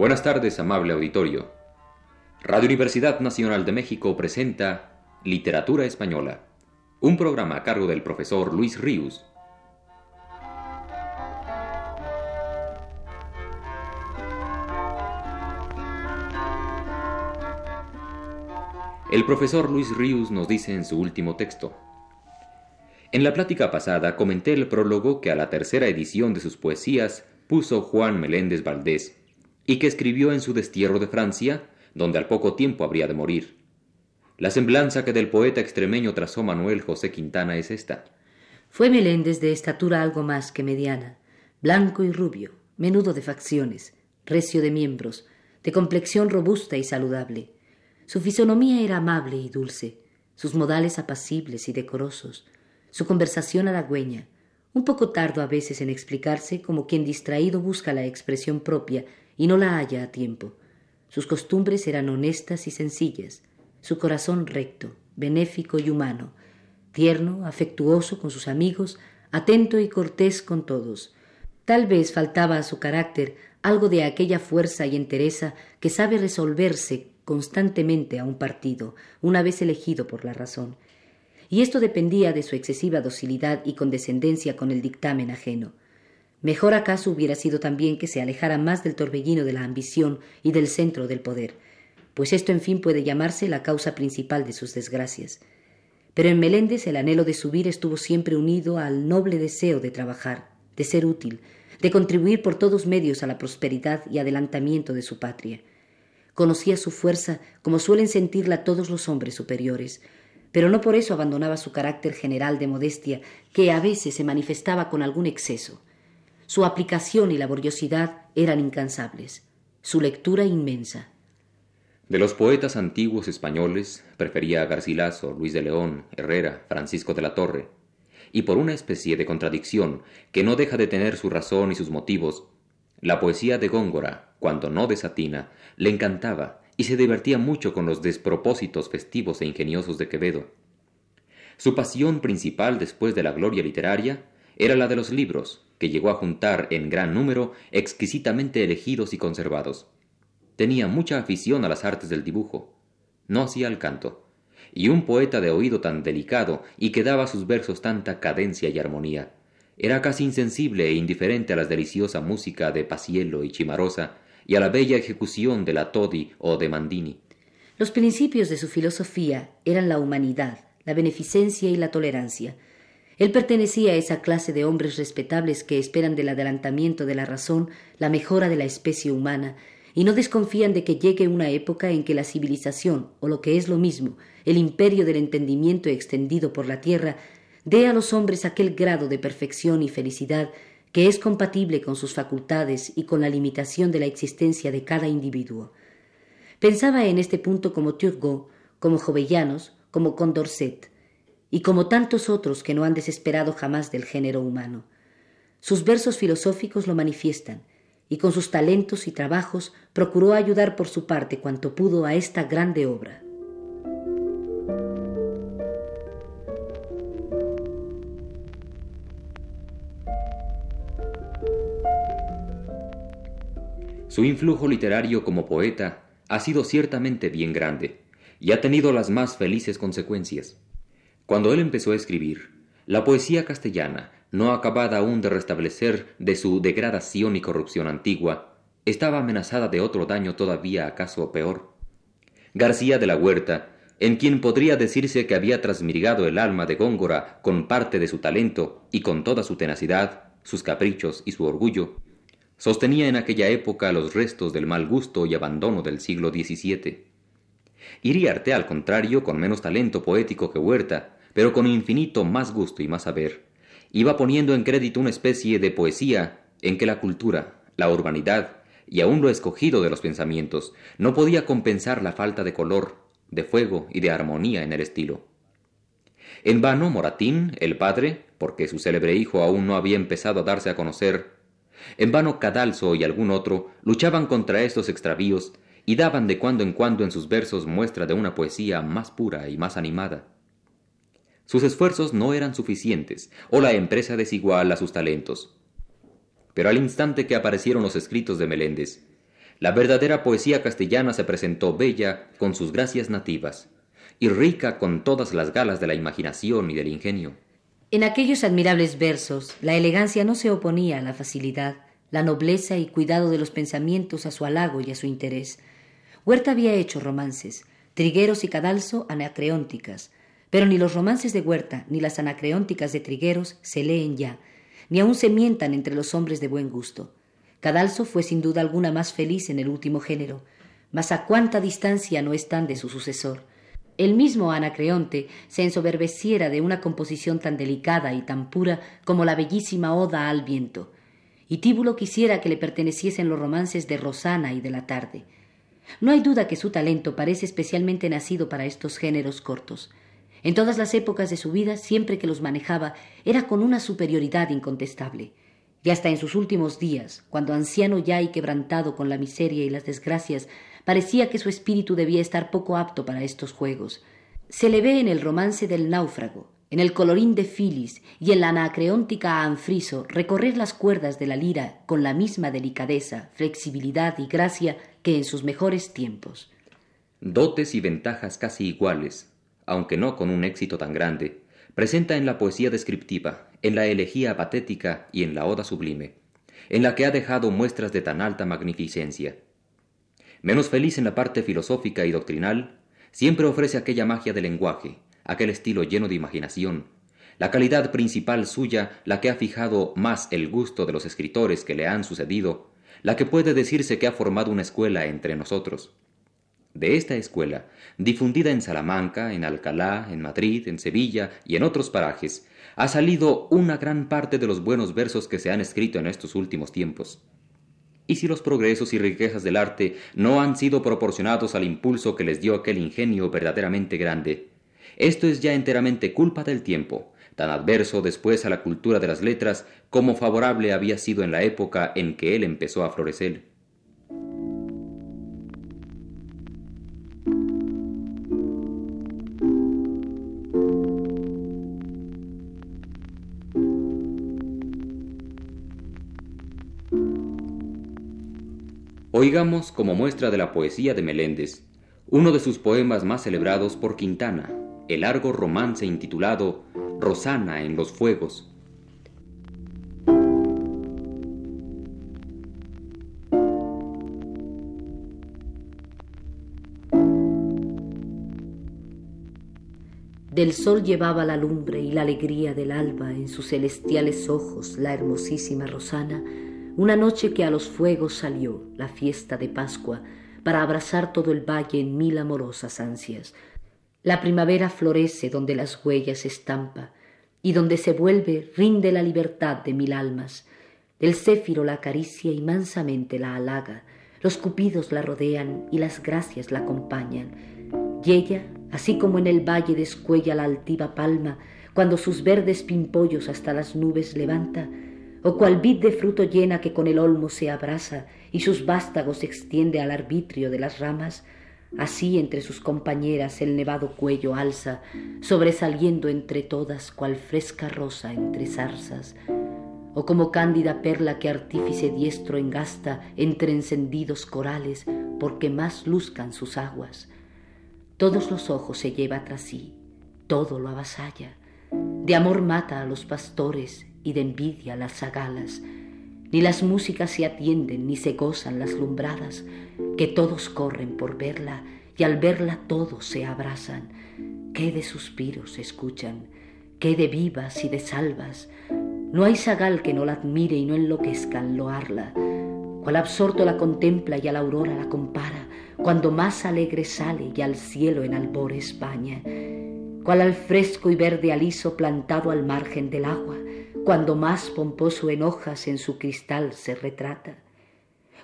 Buenas tardes, amable auditorio. Radio Universidad Nacional de México presenta Literatura Española, un programa a cargo del profesor Luis Ríos. El profesor Luis Ríos nos dice en su último texto, en la plática pasada comenté el prólogo que a la tercera edición de sus poesías puso Juan Meléndez Valdés y que escribió en su destierro de Francia, donde al poco tiempo habría de morir. La semblanza que del poeta extremeño trazó Manuel José Quintana es esta. Fue Meléndez de estatura algo más que mediana, blanco y rubio, menudo de facciones, recio de miembros, de complexión robusta y saludable. Su fisonomía era amable y dulce, sus modales apacibles y decorosos, su conversación halagüeña, un poco tardo a veces en explicarse como quien distraído busca la expresión propia y no la halla a tiempo. Sus costumbres eran honestas y sencillas, su corazón recto, benéfico y humano, tierno, afectuoso con sus amigos, atento y cortés con todos. Tal vez faltaba a su carácter algo de aquella fuerza y entereza que sabe resolverse constantemente a un partido, una vez elegido por la razón. Y esto dependía de su excesiva docilidad y condescendencia con el dictamen ajeno. Mejor acaso hubiera sido también que se alejara más del torbellino de la ambición y del centro del poder, pues esto en fin puede llamarse la causa principal de sus desgracias. Pero en Meléndez el anhelo de subir estuvo siempre unido al noble deseo de trabajar, de ser útil, de contribuir por todos medios a la prosperidad y adelantamiento de su patria. Conocía su fuerza como suelen sentirla todos los hombres superiores, pero no por eso abandonaba su carácter general de modestia, que a veces se manifestaba con algún exceso. Su aplicación y laboriosidad eran incansables, su lectura inmensa. De los poetas antiguos españoles, prefería a Garcilaso, Luis de León, Herrera, Francisco de la Torre, y por una especie de contradicción que no deja de tener su razón y sus motivos, la poesía de Góngora, cuando no desatina, le encantaba y se divertía mucho con los despropósitos festivos e ingeniosos de Quevedo. Su pasión principal después de la gloria literaria era la de los libros, que llegó a juntar en gran número exquisitamente elegidos y conservados. Tenía mucha afición a las artes del dibujo. No hacía el canto. Y un poeta de oído tan delicado y que daba a sus versos tanta cadencia y armonía. Era casi insensible e indiferente a la deliciosa música de Paciello y Chimarosa y a la bella ejecución de la Todi o de Mandini. Los principios de su filosofía eran la humanidad, la beneficencia y la tolerancia, él pertenecía a esa clase de hombres respetables que esperan del adelantamiento de la razón la mejora de la especie humana y no desconfían de que llegue una época en que la civilización, o lo que es lo mismo, el imperio del entendimiento extendido por la tierra, dé a los hombres aquel grado de perfección y felicidad que es compatible con sus facultades y con la limitación de la existencia de cada individuo. Pensaba en este punto como Turgot, como Jovellanos, como Condorcet, y como tantos otros que no han desesperado jamás del género humano. Sus versos filosóficos lo manifiestan, y con sus talentos y trabajos procuró ayudar por su parte cuanto pudo a esta grande obra. Su influjo literario como poeta ha sido ciertamente bien grande y ha tenido las más felices consecuencias. Cuando él empezó a escribir, la poesía castellana, no acabada aún de restablecer de su degradación y corrupción antigua, estaba amenazada de otro daño todavía acaso peor. García de la Huerta, en quien podría decirse que había transmirgado el alma de Góngora con parte de su talento y con toda su tenacidad, sus caprichos y su orgullo, sostenía en aquella época los restos del mal gusto y abandono del siglo XVII. Iriarte, al contrario, con menos talento poético que Huerta, pero con infinito más gusto y más saber, iba poniendo en crédito una especie de poesía en que la cultura, la urbanidad y aun lo escogido de los pensamientos no podía compensar la falta de color, de fuego y de armonía en el estilo. En vano Moratín, el padre, porque su célebre hijo aún no había empezado a darse a conocer, en vano Cadalso y algún otro luchaban contra estos extravíos y daban de cuando en cuando en sus versos muestra de una poesía más pura y más animada. Sus esfuerzos no eran suficientes, o la empresa desigual a sus talentos. Pero al instante que aparecieron los escritos de Meléndez, La verdadera poesía castellana se presentó bella con sus gracias nativas y rica con todas las galas de la imaginación y del ingenio. En aquellos admirables versos, la elegancia no se oponía a la facilidad, la nobleza y cuidado de los pensamientos a su halago y a su interés. Huerta había hecho romances, Trigueros y Cadalso anacreónticas, pero ni los romances de Huerta ni las anacreónticas de Trigueros se leen ya, ni aun se mientan entre los hombres de buen gusto. Cadalso fue sin duda alguna más feliz en el último género, mas a cuánta distancia no están de su sucesor. El mismo Anacreonte se ensoberbeciera de una composición tan delicada y tan pura como la bellísima Oda al viento, y Tíbulo quisiera que le perteneciesen los romances de Rosana y de la tarde. No hay duda que su talento parece especialmente nacido para estos géneros cortos. En todas las épocas de su vida, siempre que los manejaba, era con una superioridad incontestable. Y hasta en sus últimos días, cuando anciano ya y quebrantado con la miseria y las desgracias, parecía que su espíritu debía estar poco apto para estos juegos. Se le ve en el romance del náufrago, en el colorín de Filis y en la anacreóntica Anfriso recorrer las cuerdas de la lira con la misma delicadeza, flexibilidad y gracia que en sus mejores tiempos. Dotes y ventajas casi iguales, aunque no con un éxito tan grande, presenta en la poesía descriptiva, en la elegía patética y en la oda sublime, en la que ha dejado muestras de tan alta magnificencia. Menos feliz en la parte filosófica y doctrinal, siempre ofrece aquella magia del lenguaje, aquel estilo lleno de imaginación, la calidad principal suya, la que ha fijado más el gusto de los escritores que le han sucedido, la que puede decirse que ha formado una escuela entre nosotros. De esta escuela, difundida en Salamanca, en Alcalá, en Madrid, en Sevilla y en otros parajes, ha salido una gran parte de los buenos versos que se han escrito en estos últimos tiempos. Y si los progresos y riquezas del arte no han sido proporcionados al impulso que les dio aquel ingenio verdaderamente grande, esto es ya enteramente culpa del tiempo, tan adverso después a la cultura de las letras como favorable había sido en la época en que él empezó a florecer. Oigamos como muestra de la poesía de Meléndez uno de sus poemas más celebrados por Quintana, el largo romance intitulado Rosana en los Fuegos. Del sol llevaba la lumbre y la alegría del alba en sus celestiales ojos la hermosísima Rosana, una noche que a los fuegos salió, la fiesta de Pascua, para abrazar todo el valle en mil amorosas ansias. La primavera florece donde las huellas estampa, y donde se vuelve rinde la libertad de mil almas. El céfiro la acaricia y mansamente la halaga, los cupidos la rodean y las gracias la acompañan. Y ella, así como en el valle descuella la altiva palma, cuando sus verdes pimpollos hasta las nubes levanta, o cual vid de fruto llena que con el olmo se abraza y sus vástagos extiende al arbitrio de las ramas, así entre sus compañeras el nevado cuello alza, sobresaliendo entre todas cual fresca rosa entre zarzas, o como cándida perla que artífice diestro engasta entre encendidos corales, porque más luzcan sus aguas. Todos los ojos se lleva tras sí, todo lo avasalla, de amor mata a los pastores y de envidia las zagalas. Ni las músicas se atienden ni se gozan las lumbradas, que todos corren por verla y al verla todos se abrazan. Qué de suspiros escuchan, qué de vivas y de salvas. No hay zagal que no la admire y no enloquezca al loarla. Cual absorto la contempla y a la aurora la compara, cuando más alegre sale y al cielo en albor España. Cual al fresco y verde aliso plantado al margen del agua, cuando más pomposo en hojas en su cristal se retrata,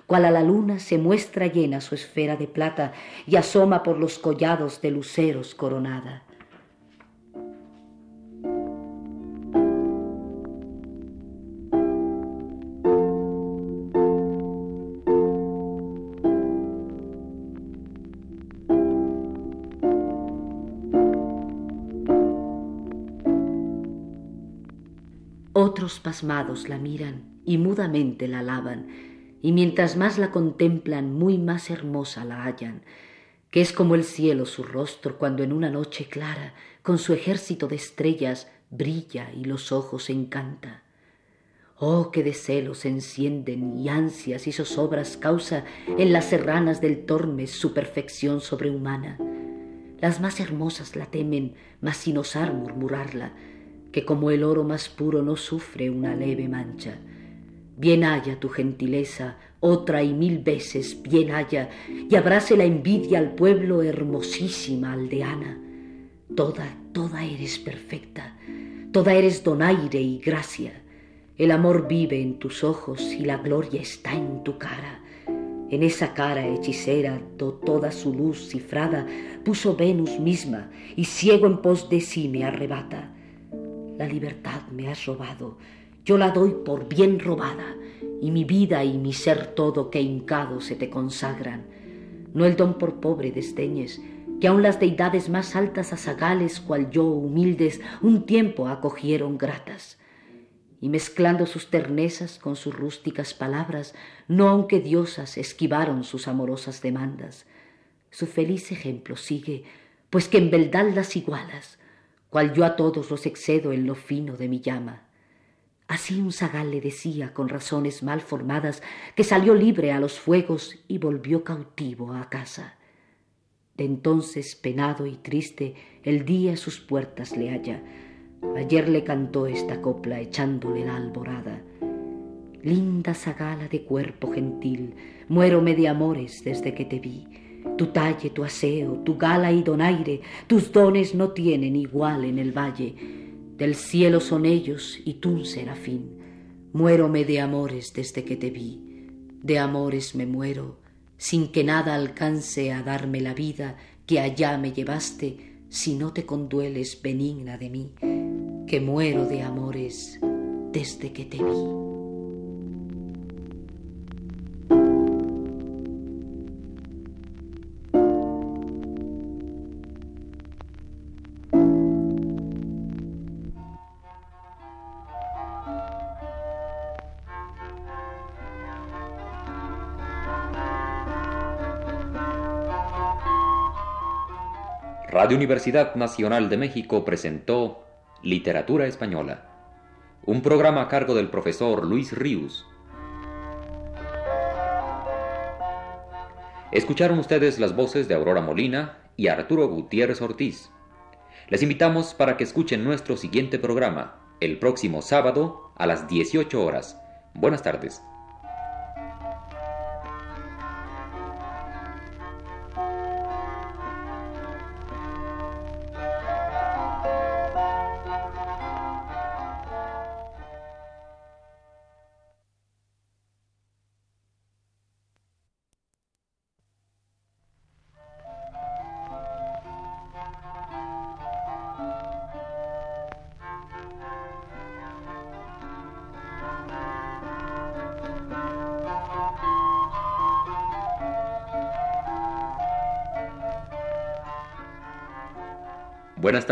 cual a la luna se muestra llena su esfera de plata y asoma por los collados de luceros coronada. Pasmados la miran y mudamente la alaban, y mientras más la contemplan, muy más hermosa la hallan, que es como el cielo su rostro cuando en una noche clara, con su ejército de estrellas, brilla y los ojos encanta. Oh, que de celos encienden y ansias y zozobras causa en las serranas del Tormes su perfección sobrehumana. Las más hermosas la temen, mas sin osar murmurarla, que como el oro más puro no sufre una leve mancha. Bien haya tu gentileza, otra y mil veces bien haya, y abrace la envidia al pueblo hermosísima aldeana. Toda, toda eres perfecta, toda eres donaire y gracia el amor vive en tus ojos y la gloria está en tu cara. En esa cara hechicera, toda su luz cifrada, puso Venus misma, y ciego en pos de sí me arrebata. La libertad me has robado, yo la doy por bien robada, y mi vida y mi ser todo que hincado se te consagran. No el don por pobre desdeñes, que aun las deidades más altas azagales, cual yo, humildes, un tiempo acogieron gratas y mezclando sus ternezas con sus rústicas palabras, no aunque diosas esquivaron sus amorosas demandas. Su feliz ejemplo sigue, pues que en verdad las igualas, cual yo a todos los excedo en lo fino de mi llama. Así un zagal le decía con razones mal formadas que salió libre a los fuegos y volvió cautivo a casa. De entonces, penado y triste, el día sus puertas le halla, Ayer le cantó esta copla echándole la alborada. Linda zagala de cuerpo gentil, muérome de amores desde que te vi. Tu talle, tu aseo, tu gala y donaire, tus dones no tienen igual en el valle. Del cielo son ellos y tú un serafín. Muérome de amores desde que te vi. De amores me muero, sin que nada alcance a darme la vida que allá me llevaste, si no te condueles benigna de mí que muero de amores desde que te vi. Radio Universidad Nacional de México presentó Literatura Española. Un programa a cargo del profesor Luis Ríos. Escucharon ustedes las voces de Aurora Molina y Arturo Gutiérrez Ortiz. Les invitamos para que escuchen nuestro siguiente programa, el próximo sábado a las 18 horas. Buenas tardes.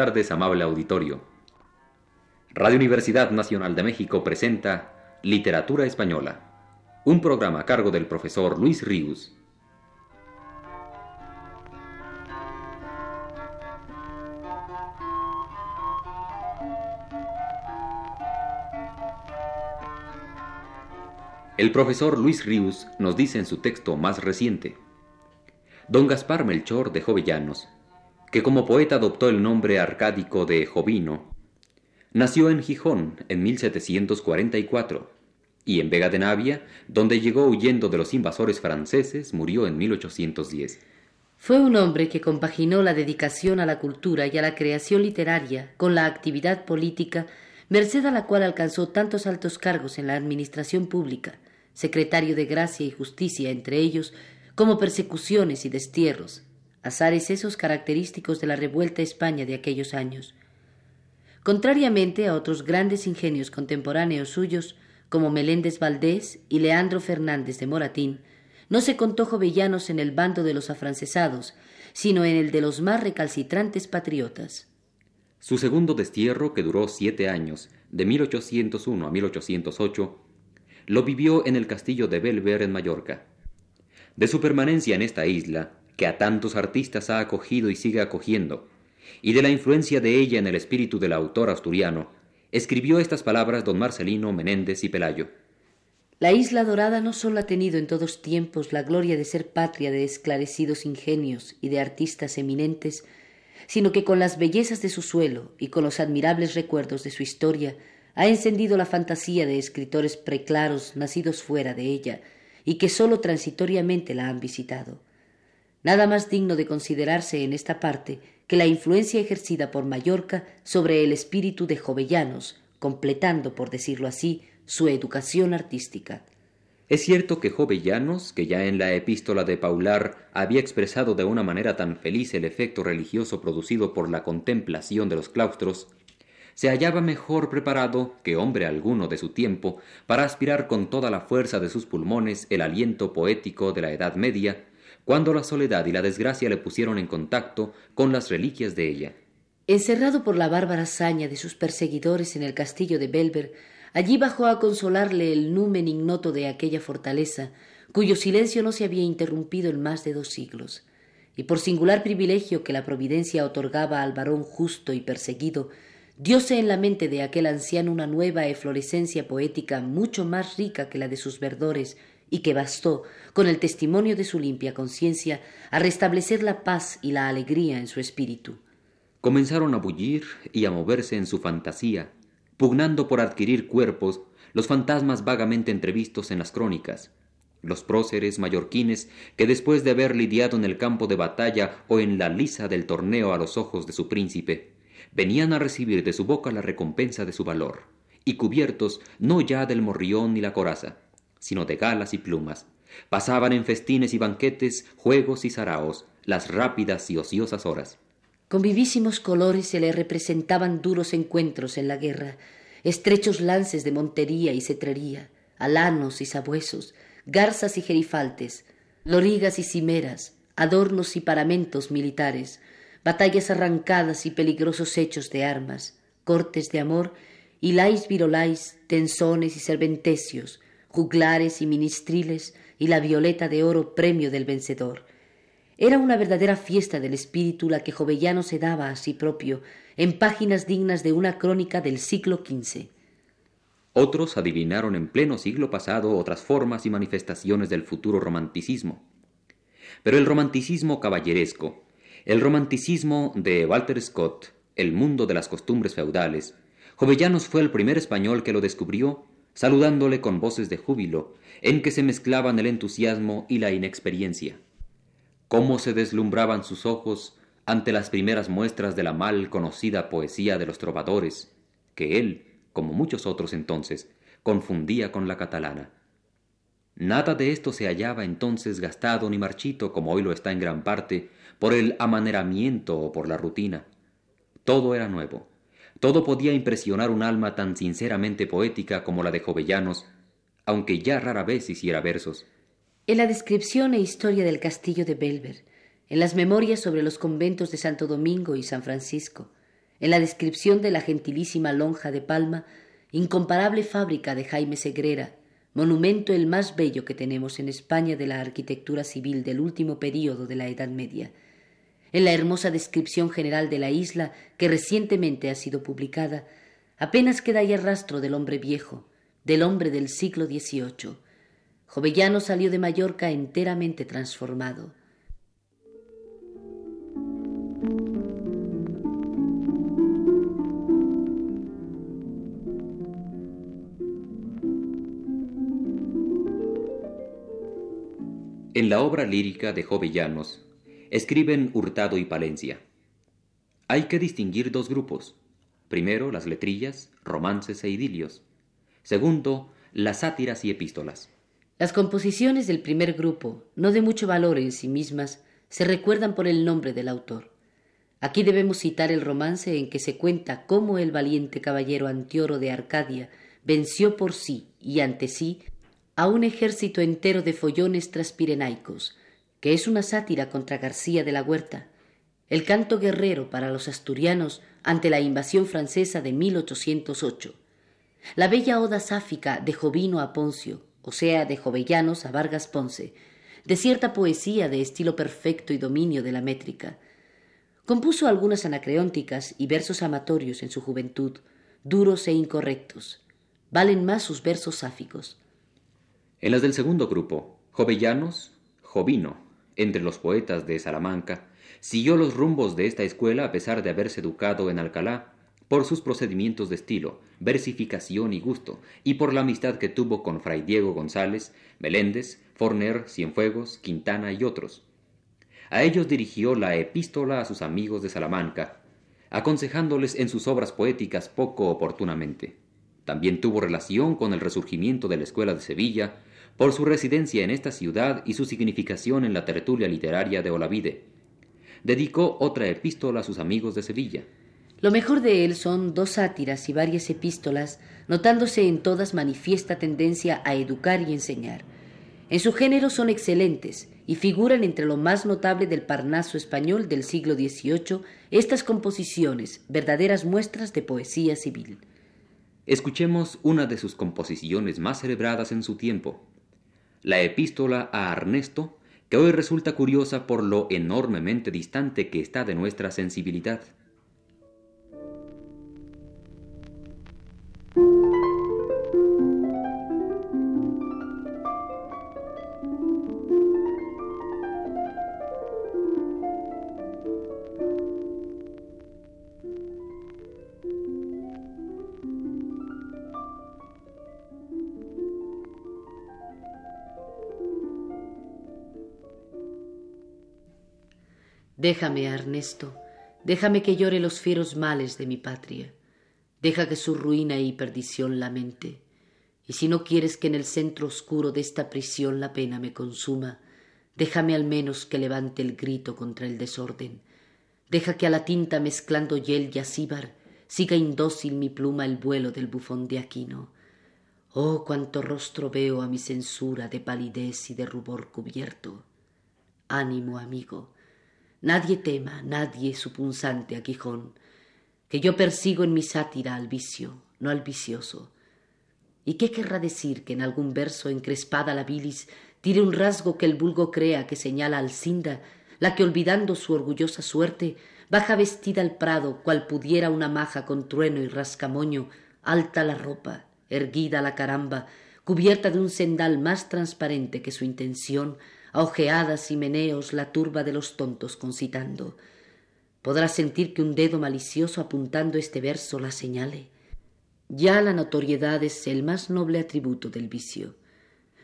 Tardes, amable auditorio. Radio Universidad Nacional de México presenta Literatura Española, un programa a cargo del profesor Luis Ríos. El profesor Luis Ríos nos dice en su texto más reciente, Don Gaspar Melchor de Jovellanos que como poeta adoptó el nombre arcádico de Jovino, nació en Gijón en 1744 y en Vega de Navia, donde llegó huyendo de los invasores franceses, murió en 1810. Fue un hombre que compaginó la dedicación a la cultura y a la creación literaria con la actividad política, merced a la cual alcanzó tantos altos cargos en la administración pública, secretario de Gracia y Justicia entre ellos, como persecuciones y destierros, azares esos característicos de la revuelta España de aquellos años. Contrariamente a otros grandes ingenios contemporáneos suyos, como Meléndez Valdés y Leandro Fernández de Moratín, no se contó Jovellanos en el bando de los afrancesados, sino en el de los más recalcitrantes patriotas. Su segundo destierro, que duró siete años, de 1801 a 1808, lo vivió en el castillo de Belver en Mallorca. De su permanencia en esta isla, que a tantos artistas ha acogido y sigue acogiendo, y de la influencia de ella en el espíritu del autor asturiano, escribió estas palabras don Marcelino Menéndez y Pelayo. La isla dorada no sólo ha tenido en todos tiempos la gloria de ser patria de esclarecidos ingenios y de artistas eminentes, sino que con las bellezas de su suelo y con los admirables recuerdos de su historia ha encendido la fantasía de escritores preclaros nacidos fuera de ella y que sólo transitoriamente la han visitado. Nada más digno de considerarse en esta parte que la influencia ejercida por Mallorca sobre el espíritu de Jovellanos, completando, por decirlo así, su educación artística. Es cierto que Jovellanos, que ya en la epístola de Paular había expresado de una manera tan feliz el efecto religioso producido por la contemplación de los claustros, se hallaba mejor preparado que hombre alguno de su tiempo para aspirar con toda la fuerza de sus pulmones el aliento poético de la Edad Media, cuando la soledad y la desgracia le pusieron en contacto con las reliquias de ella. Encerrado por la bárbara hazaña de sus perseguidores en el castillo de Belver, Allí bajó a consolarle el numen ignoto de aquella fortaleza, cuyo silencio no se había interrumpido en más de dos siglos. Y por singular privilegio que la providencia otorgaba al varón justo y perseguido, dióse en la mente de aquel anciano una nueva eflorescencia poética mucho más rica que la de sus verdores, y que bastó, con el testimonio de su limpia conciencia, a restablecer la paz y la alegría en su espíritu. Comenzaron a bullir y a moverse en su fantasía pugnando por adquirir cuerpos los fantasmas vagamente entrevistos en las crónicas, los próceres mallorquines que después de haber lidiado en el campo de batalla o en la lisa del torneo a los ojos de su príncipe, venían a recibir de su boca la recompensa de su valor, y cubiertos no ya del morrión ni la coraza, sino de galas y plumas, pasaban en festines y banquetes, juegos y saraos, las rápidas y ociosas horas. Con vivísimos colores se le representaban duros encuentros en la guerra, estrechos lances de montería y cetrería, alanos y sabuesos, garzas y gerifaltes, lorigas y cimeras, adornos y paramentos militares, batallas arrancadas y peligrosos hechos de armas, cortes de amor, y lais virolais, tensones y serventecios, juglares y ministriles, y la violeta de oro premio del vencedor, era una verdadera fiesta del espíritu la que Jovellano se daba a sí propio, en páginas dignas de una crónica del siglo XV. Otros adivinaron en pleno siglo pasado otras formas y manifestaciones del futuro romanticismo. Pero el romanticismo caballeresco, el romanticismo de Walter Scott, el mundo de las costumbres feudales, Jovellanos fue el primer español que lo descubrió, saludándole con voces de júbilo, en que se mezclaban el entusiasmo y la inexperiencia cómo se deslumbraban sus ojos ante las primeras muestras de la mal conocida poesía de los trovadores, que él, como muchos otros entonces, confundía con la catalana. Nada de esto se hallaba entonces gastado ni marchito como hoy lo está en gran parte por el amaneramiento o por la rutina. Todo era nuevo. Todo podía impresionar un alma tan sinceramente poética como la de Jovellanos, aunque ya rara vez hiciera versos. En la descripción e historia del castillo de Belver, en las memorias sobre los conventos de Santo Domingo y San Francisco, en la descripción de la gentilísima lonja de Palma, incomparable fábrica de Jaime Segrera, monumento el más bello que tenemos en España de la arquitectura civil del último período de la Edad Media, en la hermosa descripción general de la isla que recientemente ha sido publicada, apenas queda ya rastro del hombre viejo, del hombre del siglo XVIII, Jovellano salió de Mallorca enteramente transformado. En la obra lírica de Jovellanos escriben Hurtado y Palencia. Hay que distinguir dos grupos. Primero, las letrillas, romances e idilios. Segundo, las sátiras y epístolas. Las composiciones del primer grupo, no de mucho valor en sí mismas, se recuerdan por el nombre del autor. Aquí debemos citar el romance en que se cuenta cómo el valiente caballero Antioro de Arcadia venció por sí y ante sí a un ejército entero de follones transpirenaicos, que es una sátira contra García de la Huerta, el canto guerrero para los asturianos ante la invasión francesa de 1808. la bella oda sáfica de Jovino a Poncio, o sea, de Jovellanos a Vargas Ponce, de cierta poesía de estilo perfecto y dominio de la métrica. Compuso algunas anacreónticas y versos amatorios en su juventud, duros e incorrectos. Valen más sus versos sáficos. En las del segundo grupo, Jovellanos, Jovino, entre los poetas de Salamanca, siguió los rumbos de esta escuela a pesar de haberse educado en Alcalá, por sus procedimientos de estilo, versificación y gusto, y por la amistad que tuvo con Fray Diego González, Meléndez, Forner, Cienfuegos, Quintana y otros. A ellos dirigió la epístola a sus amigos de Salamanca, aconsejándoles en sus obras poéticas poco oportunamente. También tuvo relación con el resurgimiento de la Escuela de Sevilla, por su residencia en esta ciudad y su significación en la tertulia literaria de Olavide. Dedicó otra epístola a sus amigos de Sevilla. Lo mejor de él son dos sátiras y varias epístolas, notándose en todas manifiesta tendencia a educar y enseñar. En su género son excelentes y figuran entre lo más notable del Parnaso español del siglo XVIII estas composiciones, verdaderas muestras de poesía civil. Escuchemos una de sus composiciones más celebradas en su tiempo, la epístola a Ernesto, que hoy resulta curiosa por lo enormemente distante que está de nuestra sensibilidad. Déjame, Ernesto, déjame que llore los fieros males de mi patria. Deja que su ruina y perdición lamente. Y si no quieres que en el centro oscuro de esta prisión la pena me consuma, déjame al menos que levante el grito contra el desorden. Deja que a la tinta mezclando hiel y acíbar siga indócil mi pluma el vuelo del bufón de Aquino. Oh, cuánto rostro veo a mi censura de palidez y de rubor cubierto. Ánimo, amigo, Nadie tema, nadie su punzante aguijón, que yo persigo en mi sátira al vicio, no al vicioso. ¿Y qué querrá decir que en algún verso encrespada la bilis tire un rasgo que el vulgo crea que señala al Cinda, la que olvidando su orgullosa suerte baja vestida al prado cual pudiera una maja con trueno y rascamoño, alta la ropa, erguida la caramba, cubierta de un sendal más transparente que su intención, a ojeadas y meneos la turba de los tontos concitando. Podrá sentir que un dedo malicioso apuntando este verso la señale. Ya la notoriedad es el más noble atributo del vicio.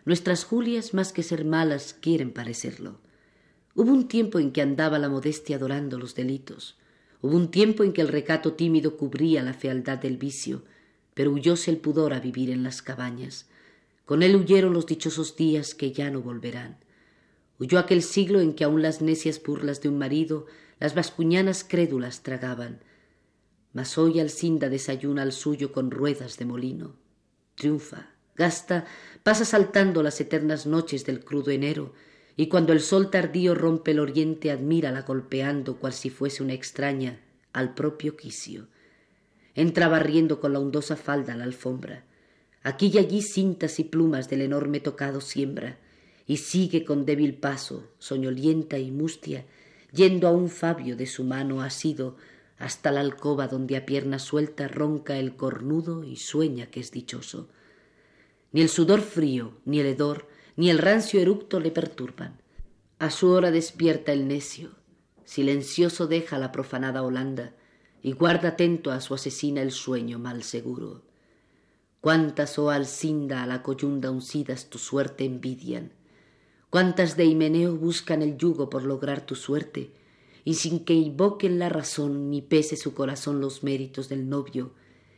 Nuestras Julias, más que ser malas, quieren parecerlo. Hubo un tiempo en que andaba la modestia adorando los delitos. Hubo un tiempo en que el recato tímido cubría la fealdad del vicio, pero huyóse el pudor a vivir en las cabañas. Con él huyeron los dichosos días que ya no volverán. Huyó aquel siglo en que aun las necias burlas de un marido las vascuñanas crédulas tragaban. Mas hoy Alcinda desayuna al suyo con ruedas de molino. Triunfa, gasta, pasa saltando las eternas noches del crudo enero, y cuando el sol tardío rompe el oriente admírala golpeando cual si fuese una extraña al propio quicio. Entra barriendo con la hondosa falda la alfombra. Aquí y allí cintas y plumas del enorme tocado siembra y sigue con débil paso, soñolienta y mustia, yendo a un Fabio de su mano asido hasta la alcoba donde a pierna suelta ronca el cornudo y sueña que es dichoso. Ni el sudor frío, ni el hedor, ni el rancio eructo le perturban. A su hora despierta el necio, silencioso deja la profanada Holanda y guarda atento a su asesina el sueño mal seguro. Cuántas, oh Alcinda, a la coyunda uncidas tu suerte envidian, cuántas de Himeneo buscan el yugo por lograr tu suerte, y sin que invoquen la razón ni pese su corazón los méritos del novio,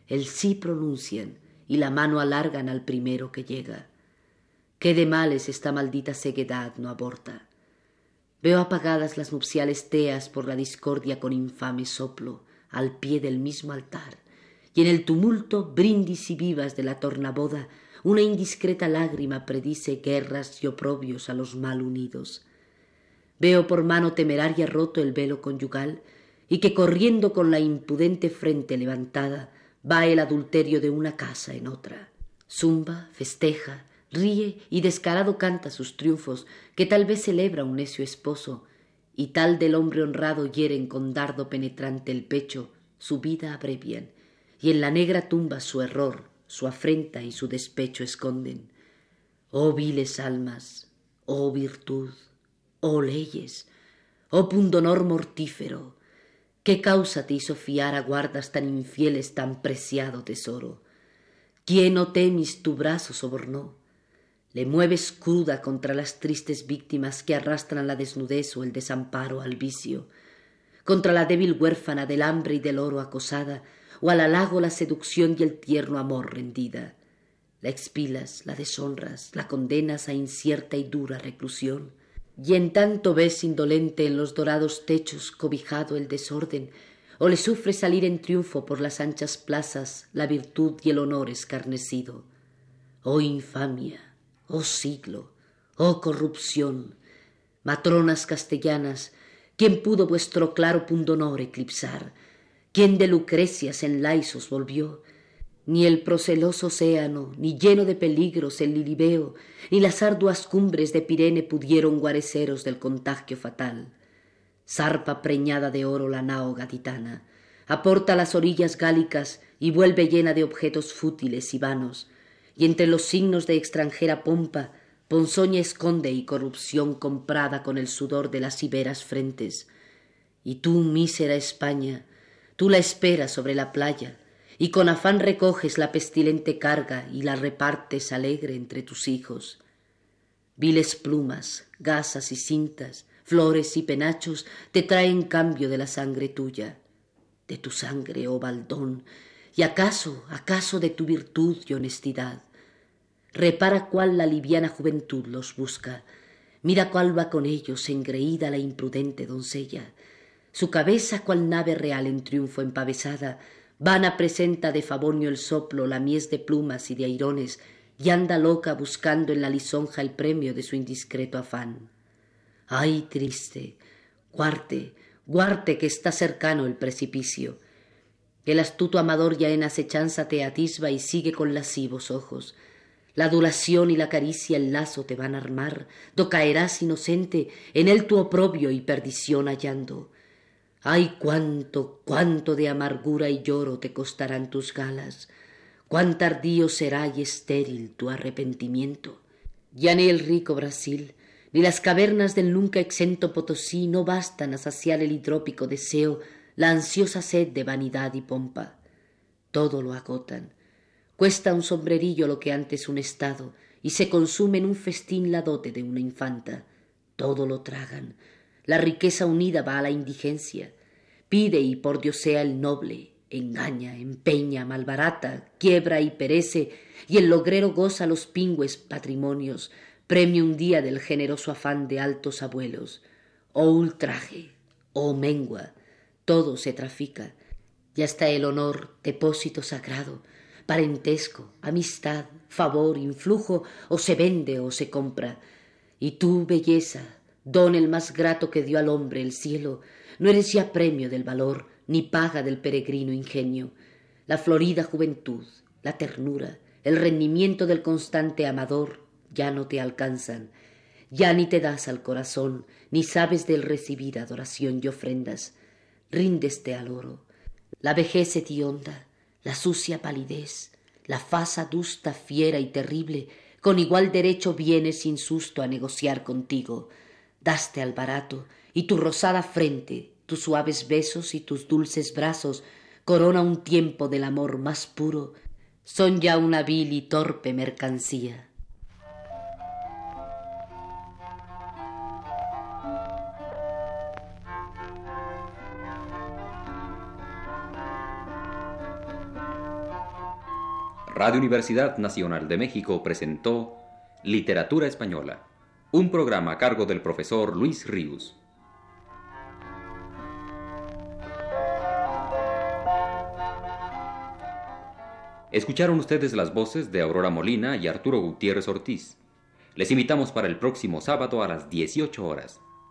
el sí pronuncian y la mano alargan al primero que llega. Qué de males esta maldita ceguedad no aborta. Veo apagadas las nupciales teas por la discordia con infame soplo al pie del mismo altar, y en el tumulto brindis y vivas de la tornaboda una indiscreta lágrima predice guerras y oprobios a los mal unidos. Veo por mano temeraria roto el velo conyugal y que corriendo con la impudente frente levantada va el adulterio de una casa en otra. Zumba, festeja, ríe y descarado canta sus triunfos, que tal vez celebra un necio esposo, y tal del hombre honrado hieren con dardo penetrante el pecho, su vida abrevian, y en la negra tumba su error, su afrenta y su despecho esconden. Oh viles almas, oh virtud, oh leyes, oh pundonor mortífero, ¿qué causa te hizo fiar a guardas tan infieles tan preciado tesoro? ¿Quién o temis tu brazo sobornó? Le mueves cruda contra las tristes víctimas que arrastran la desnudez o el desamparo al vicio, contra la débil huérfana del hambre y del oro acosada, o al halago la seducción y el tierno amor rendida. La expilas, la deshonras, la condenas a incierta y dura reclusión y en tanto ves indolente en los dorados techos cobijado el desorden, o le sufre salir en triunfo por las anchas plazas la virtud y el honor escarnecido. Oh infamia, oh siglo, oh corrupción, matronas castellanas, ¿quién pudo vuestro claro pundonor eclipsar? ¿Quién de Lucrecias en Laisos volvió? Ni el proceloso océano, ni lleno de peligros el Lilibeo, ni las arduas cumbres de Pirene pudieron guareceros del contagio fatal. Zarpa preñada de oro la nao gaditana, aporta las orillas gálicas y vuelve llena de objetos fútiles y vanos, y entre los signos de extranjera pompa, ponzoña esconde y corrupción comprada con el sudor de las iberas frentes. Y tú, mísera España, tú la esperas sobre la playa, y con afán recoges la pestilente carga y la repartes alegre entre tus hijos. Viles plumas, gasas y cintas, flores y penachos te traen cambio de la sangre tuya, de tu sangre, oh baldón, y acaso, acaso de tu virtud y honestidad. Repara cuál la liviana juventud los busca, mira cuál va con ellos engreída la imprudente doncella, su cabeza cual nave real en triunfo empavesada, Vana presenta de Favonio el soplo, la mies de plumas y de airones, y anda loca buscando en la lisonja el premio de su indiscreto afán. Ay, triste, guarte, guarte que está cercano el precipicio. El astuto amador ya en acechanza te atisba y sigue con lascivos ojos. La adulación y la caricia el lazo te van a armar, do caerás inocente en él tu oprobio y perdición hallando. Ay, cuánto, cuánto de amargura y lloro te costarán tus galas, cuán tardío será y estéril tu arrepentimiento. Ya ni el rico Brasil, ni las cavernas del nunca exento Potosí no bastan a saciar el hidrópico deseo, la ansiosa sed de vanidad y pompa. Todo lo agotan. Cuesta un sombrerillo lo que antes un estado, y se consume en un festín la dote de una infanta. Todo lo tragan, la riqueza unida va a la indigencia. Pide y por Dios sea el noble, engaña, empeña, malbarata, quiebra y perece, y el logrero goza los pingües patrimonios, premio un día del generoso afán de altos abuelos. Oh ultraje, oh mengua, todo se trafica, y hasta el honor, depósito sagrado, parentesco, amistad, favor, influjo, o se vende o se compra. Y tú, belleza, don el más grato que dio al hombre el cielo, no eres ya premio del valor, ni paga del peregrino ingenio. La florida juventud, la ternura, el rendimiento del constante amador ya no te alcanzan, ya ni te das al corazón, ni sabes del recibir adoración y ofrendas. Ríndeste al oro. La vejez hedionda, la sucia palidez, la faz adusta, fiera y terrible, con igual derecho vienes sin susto a negociar contigo daste al barato, y tu rosada frente, tus suaves besos y tus dulces brazos, corona un tiempo del amor más puro, son ya una vil y torpe mercancía. Radio Universidad Nacional de México presentó Literatura Española un programa a cargo del profesor Luis Ríos. Escucharon ustedes las voces de Aurora Molina y Arturo Gutiérrez Ortiz. Les invitamos para el próximo sábado a las 18 horas.